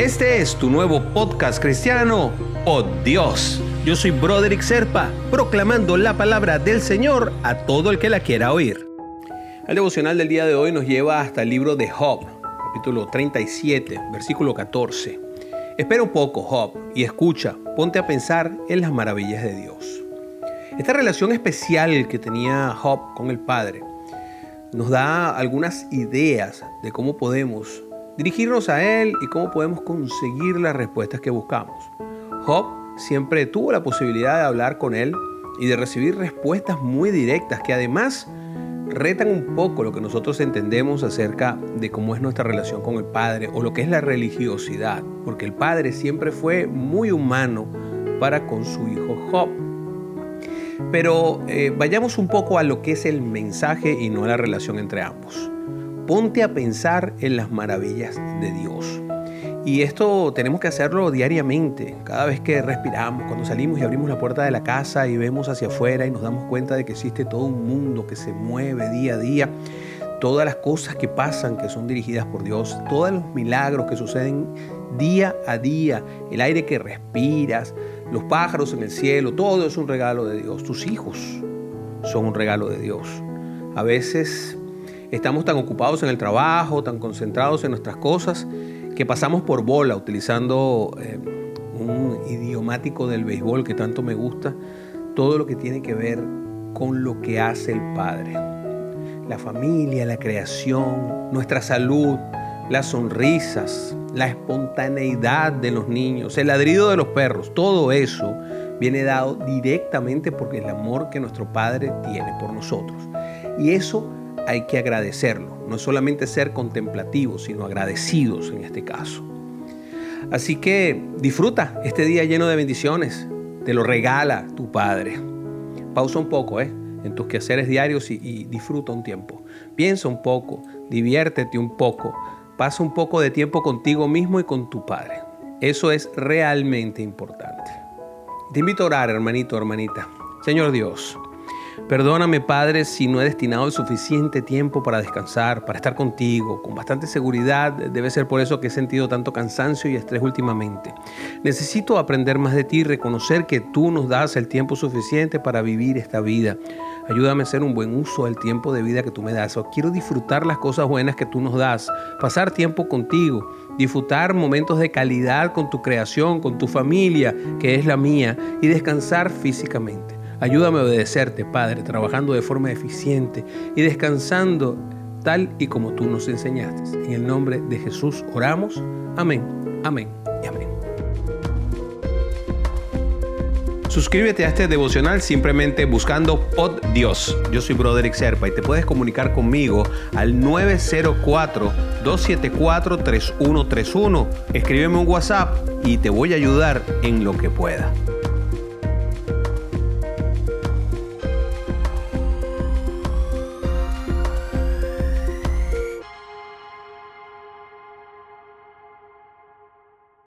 Este es tu nuevo podcast cristiano, Oh Dios. Yo soy Broderick Serpa, proclamando la palabra del Señor a todo el que la quiera oír. El devocional del día de hoy nos lleva hasta el libro de Job, capítulo 37, versículo 14. Espera un poco, Job, y escucha, ponte a pensar en las maravillas de Dios. Esta relación especial que tenía Job con el Padre nos da algunas ideas de cómo podemos dirigirnos a Él y cómo podemos conseguir las respuestas que buscamos. Job siempre tuvo la posibilidad de hablar con Él y de recibir respuestas muy directas que además retan un poco lo que nosotros entendemos acerca de cómo es nuestra relación con el Padre o lo que es la religiosidad, porque el Padre siempre fue muy humano para con su hijo Job. Pero eh, vayamos un poco a lo que es el mensaje y no a la relación entre ambos ponte a pensar en las maravillas de Dios. Y esto tenemos que hacerlo diariamente, cada vez que respiramos, cuando salimos y abrimos la puerta de la casa y vemos hacia afuera y nos damos cuenta de que existe todo un mundo que se mueve día a día, todas las cosas que pasan que son dirigidas por Dios, todos los milagros que suceden día a día, el aire que respiras, los pájaros en el cielo, todo es un regalo de Dios. Tus hijos son un regalo de Dios. A veces Estamos tan ocupados en el trabajo, tan concentrados en nuestras cosas, que pasamos por bola utilizando eh, un idiomático del béisbol que tanto me gusta, todo lo que tiene que ver con lo que hace el Padre. La familia, la creación, nuestra salud, las sonrisas, la espontaneidad de los niños, el ladrido de los perros, todo eso viene dado directamente por el amor que nuestro Padre tiene por nosotros. Y eso hay que agradecerlo. No es solamente ser contemplativos, sino agradecidos en este caso. Así que disfruta este día lleno de bendiciones. Te lo regala tu Padre. Pausa un poco, ¿eh? En tus quehaceres diarios y, y disfruta un tiempo. Piensa un poco, diviértete un poco, pasa un poco de tiempo contigo mismo y con tu Padre. Eso es realmente importante. Te invito a orar, hermanito, hermanita. Señor Dios, Perdóname, Padre, si no he destinado el suficiente tiempo para descansar, para estar contigo. Con bastante seguridad debe ser por eso que he sentido tanto cansancio y estrés últimamente. Necesito aprender más de ti y reconocer que tú nos das el tiempo suficiente para vivir esta vida. Ayúdame a hacer un buen uso del tiempo de vida que tú me das. quiero disfrutar las cosas buenas que tú nos das, pasar tiempo contigo, disfrutar momentos de calidad con tu creación, con tu familia, que es la mía, y descansar físicamente. Ayúdame a obedecerte, Padre, trabajando de forma eficiente y descansando tal y como tú nos enseñaste. En el nombre de Jesús oramos. Amén, amén y amén. Suscríbete a este devocional simplemente buscando Pod Dios. Yo soy Broderick Serpa y te puedes comunicar conmigo al 904-274-3131. Escríbeme un WhatsApp y te voy a ayudar en lo que pueda.